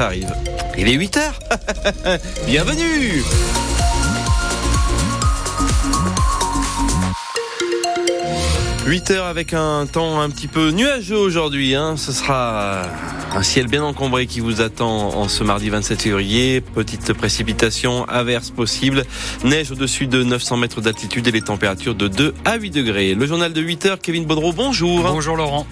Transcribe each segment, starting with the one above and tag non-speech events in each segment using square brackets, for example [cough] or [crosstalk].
arrive. Il est 8h [laughs] Bienvenue 8 heures avec un temps un petit peu nuageux aujourd'hui. Hein. Ce sera un ciel bien encombré qui vous attend en ce mardi 27 février. Petite précipitation, averse possible, neige au-dessus de 900 mètres d'altitude et les températures de 2 à 8 degrés. Le journal de 8 heures, Kevin Baudreau, bonjour. Bonjour Laurent.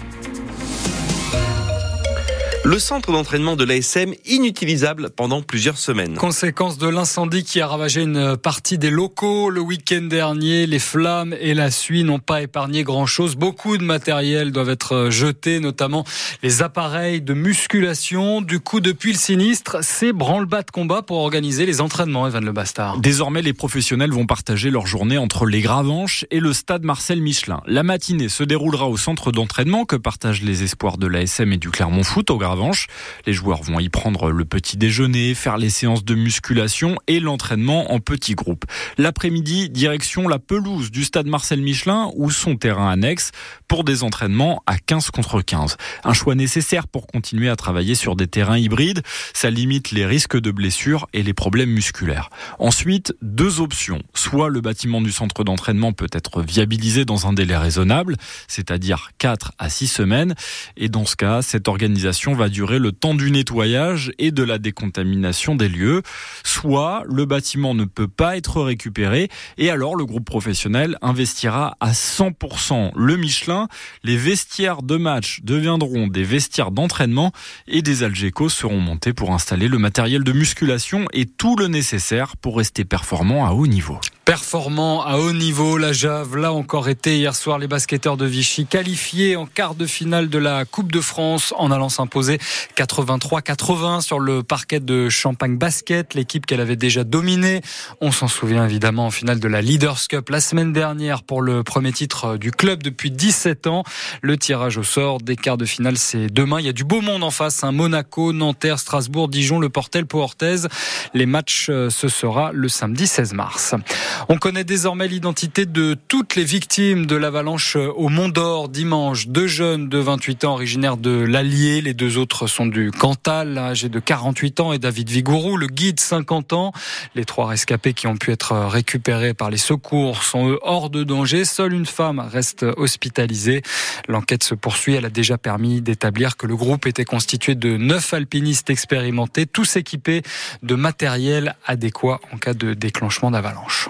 Le centre d'entraînement de l'ASM inutilisable pendant plusieurs semaines. Conséquence de l'incendie qui a ravagé une partie des locaux le week-end dernier, les flammes et la suie n'ont pas épargné grand-chose. Beaucoup de matériel doivent être jetés, notamment les appareils de musculation. Du coup, depuis le sinistre, c'est branle-bas de combat pour organiser les entraînements, Evan Le Bastard. Désormais, les professionnels vont partager leur journée entre les Gravenches et le stade Marcel Michelin. La matinée se déroulera au centre d'entraînement que partagent les espoirs de l'ASM et du Clermont Foot au Les joueurs vont y prendre le petit déjeuner, faire les séances de musculation et l'entraînement en petits groupes. L'après-midi, direction la pelouse du stade Marcel Michelin ou son terrain annexe pour des entraînements à 15 contre 15. Un choix nécessaire pour continuer à travailler sur des terrains hybrides. Ça limite les risques de blessures et les problèmes musculaires. Ensuite, deux options. Soit le bâtiment du centre d'entraînement peut être viabilisé dans un délai raisonnable, c'est-à-dire 4 à 6 semaines. Et dans ce cas, cette organisation va durer le temps du nettoyage et de la décontamination des lieux. Soit le bâtiment ne peut pas être récupéré et alors le groupe professionnel investira à 100% le Michelin. Les vestiaires de match deviendront des vestiaires d'entraînement et des Algeco seront montés pour installer le matériel de musculation et tout le nécessaire pour rester performant à haut niveau. Performant à haut niveau, la Jave l'a encore été hier soir. Les basketteurs de Vichy qualifiés en quart de finale de la Coupe de France en allant s'imposer 83-80 sur le parquet de Champagne Basket, l'équipe qu'elle avait déjà dominée. On s'en souvient évidemment en finale de la Leaders Cup la semaine dernière pour le premier titre du club depuis 17 ans. Le tirage au sort des quarts de finale, c'est demain. Il y a du beau monde en face. Hein. Monaco, Nanterre, Strasbourg, Dijon, Le Portel, Pau Orthez. Les matchs, euh, ce sera le samedi 16 mars. On connaît désormais l'identité de toutes les victimes de l'avalanche au Mont d'Or dimanche. Deux jeunes de 28 ans originaires de l'Allier. Les deux autres sont du Cantal, âgés de 48 ans, et David Vigourou, le guide 50 ans. Les trois rescapés qui ont pu être récupérés par les secours sont eux hors de danger. Seule une femme reste hospitalisée. L'enquête se poursuit. Elle a déjà permis d'établir que le groupe était constitué de neuf alpinistes expérimentés, tous équipés de matériel adéquat en cas de déclenchement d'avalanche.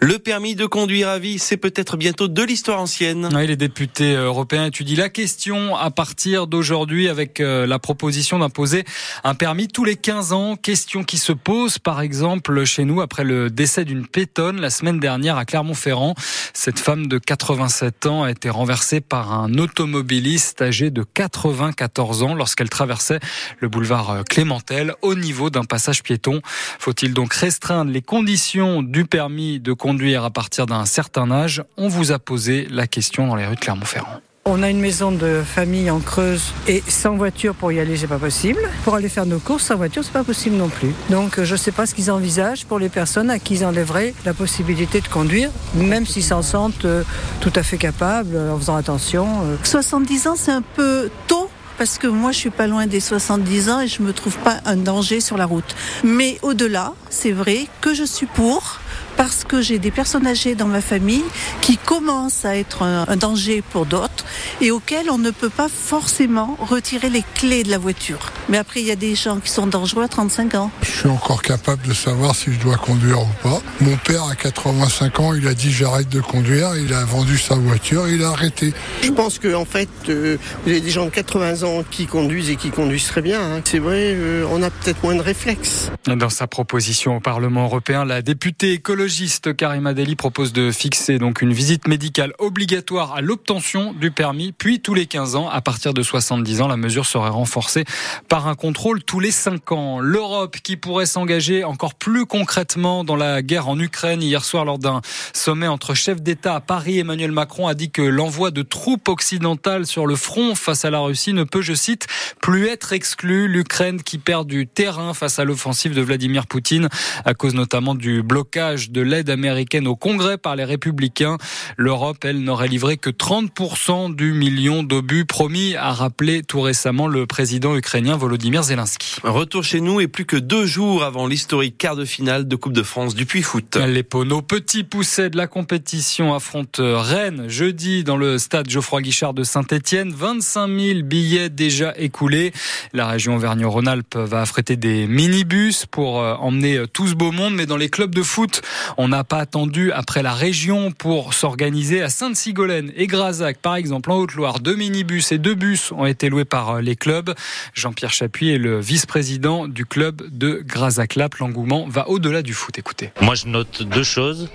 Le permis de conduire à vie, c'est peut-être bientôt de l'histoire ancienne. Oui, les députés européens étudient la question à partir d'aujourd'hui avec euh, la proposition d'imposer un permis tous les 15 ans. Question qui se pose par exemple chez nous après le décès d'une pétonne la semaine dernière à Clermont-Ferrand. Cette femme de 87 ans a été renversée par un automobiliste âgé de 94 ans lorsqu'elle traversait le boulevard Clémentel au niveau d'un passage piéton. Faut-il donc restreindre les conditions du permis de conduire à partir d'un certain âge On vous a posé la question dans les rues de Clermont-Ferrand. On a une maison de famille en Creuse et sans voiture pour y aller, c'est pas possible. Pour aller faire nos courses sans voiture, c'est pas possible non plus. Donc je sais pas ce qu'ils envisagent pour les personnes à qui ils enlèveraient la possibilité de conduire, même s'ils s'en sentent euh, tout à fait capables en faisant attention. 70 ans, c'est un peu tôt parce que moi je suis pas loin des 70 ans et je me trouve pas un danger sur la route. Mais au-delà, c'est vrai que je suis pour parce que j'ai des personnes âgées dans ma famille qui commencent à être un, un danger pour d'autres et auxquels on ne peut pas forcément retirer les clés de la voiture. Mais après, il y a des gens qui sont dangereux à 35 ans. Je suis encore capable de savoir si je dois conduire ou pas. Mon père, à 85 ans, il a dit j'arrête de conduire, il a vendu sa voiture, il a arrêté. Je pense qu'en en fait, euh, vous avez des gens de 80 ans qui conduisent et qui conduisent très bien. Hein. C'est vrai, euh, on a peut-être moins de réflexes. Dans sa proposition au Parlement européen, la députée écologiste Karima Deli propose de fixer donc une visite médicale obligatoire à l'obtention du permis, puis tous les 15 ans, à partir de 70 ans, la mesure serait renforcée par un contrôle tous les 5 ans. L'Europe qui pourrait s'engager encore plus concrètement dans la guerre en Ukraine. Hier soir, lors d'un sommet entre chefs d'État à Paris, Emmanuel Macron a dit que l'envoi de troupes occidentales sur le front face à la Russie ne peut, je cite, plus être exclu. L'Ukraine qui perd du terrain face à l'offensive de Vladimir Poutine à cause notamment du blocage de de l'aide américaine au Congrès par les républicains. L'Europe, elle, n'aurait livré que 30% du million d'obus promis, a rappelé tout récemment le président ukrainien Volodymyr Zelensky. Retour chez nous et plus que deux jours avant l'historique quart de finale de Coupe de France du Puy-Foot. Les Poneaux, petits poussets de la compétition, affrontent Rennes jeudi dans le stade Geoffroy Guichard de Saint-Etienne. 25 000 billets déjà écoulés. La région Auvergne-Rhône-Alpes va affréter des minibus pour euh, emmener tout ce beau monde. Mais dans les clubs de foot, on n'a pas attendu après la région pour s'organiser à Sainte-Sigolène et Grazac, par exemple, en Haute-Loire. Deux minibus et deux bus ont été loués par euh, les clubs. Jean-Pierre Chapuis est le vice-président du club de Grazac-Lap. L'engouement va au-delà du foot. Écoutez. Moi, je note deux choses.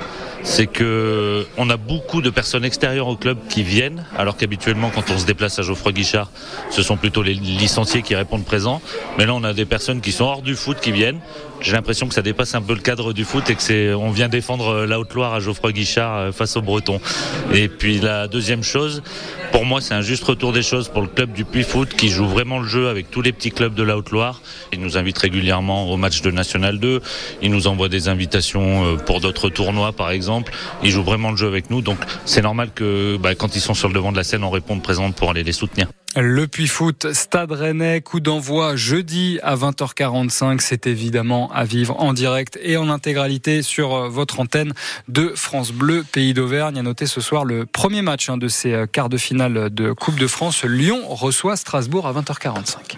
C'est que on a beaucoup de personnes extérieures au club qui viennent, alors qu'habituellement, quand on se déplace à Geoffroy Guichard, ce sont plutôt les licenciés qui répondent présents. Mais là, on a des personnes qui sont hors du foot qui viennent. J'ai l'impression que ça dépasse un peu le cadre du foot et que c'est, on vient défendre la Haute-Loire à Geoffroy Guichard euh, face aux Bretons. Et puis la deuxième chose, pour moi, c'est un juste retour des choses pour le club du Puy Foot qui joue vraiment le jeu avec tous les petits clubs de la Haute-Loire. Il nous invite régulièrement au match de National 2. Il nous envoie des invitations euh, pour d'autres tournois, par exemple. Il joue vraiment le jeu avec nous. Donc, c'est normal que, bah, quand ils sont sur le devant de la scène, on réponde présente pour aller les soutenir. Le Puy Foot, Stade Rennais, coup d'envoi jeudi à 20h45. C'est évidemment à vivre en direct et en intégralité sur euh, votre antenne de France Bleu, pays d'Auvergne. À noter ce soir le premier match hein, de ces euh, quarts de finale de Coupe de France. Lyon reçoit Strasbourg à 20h45.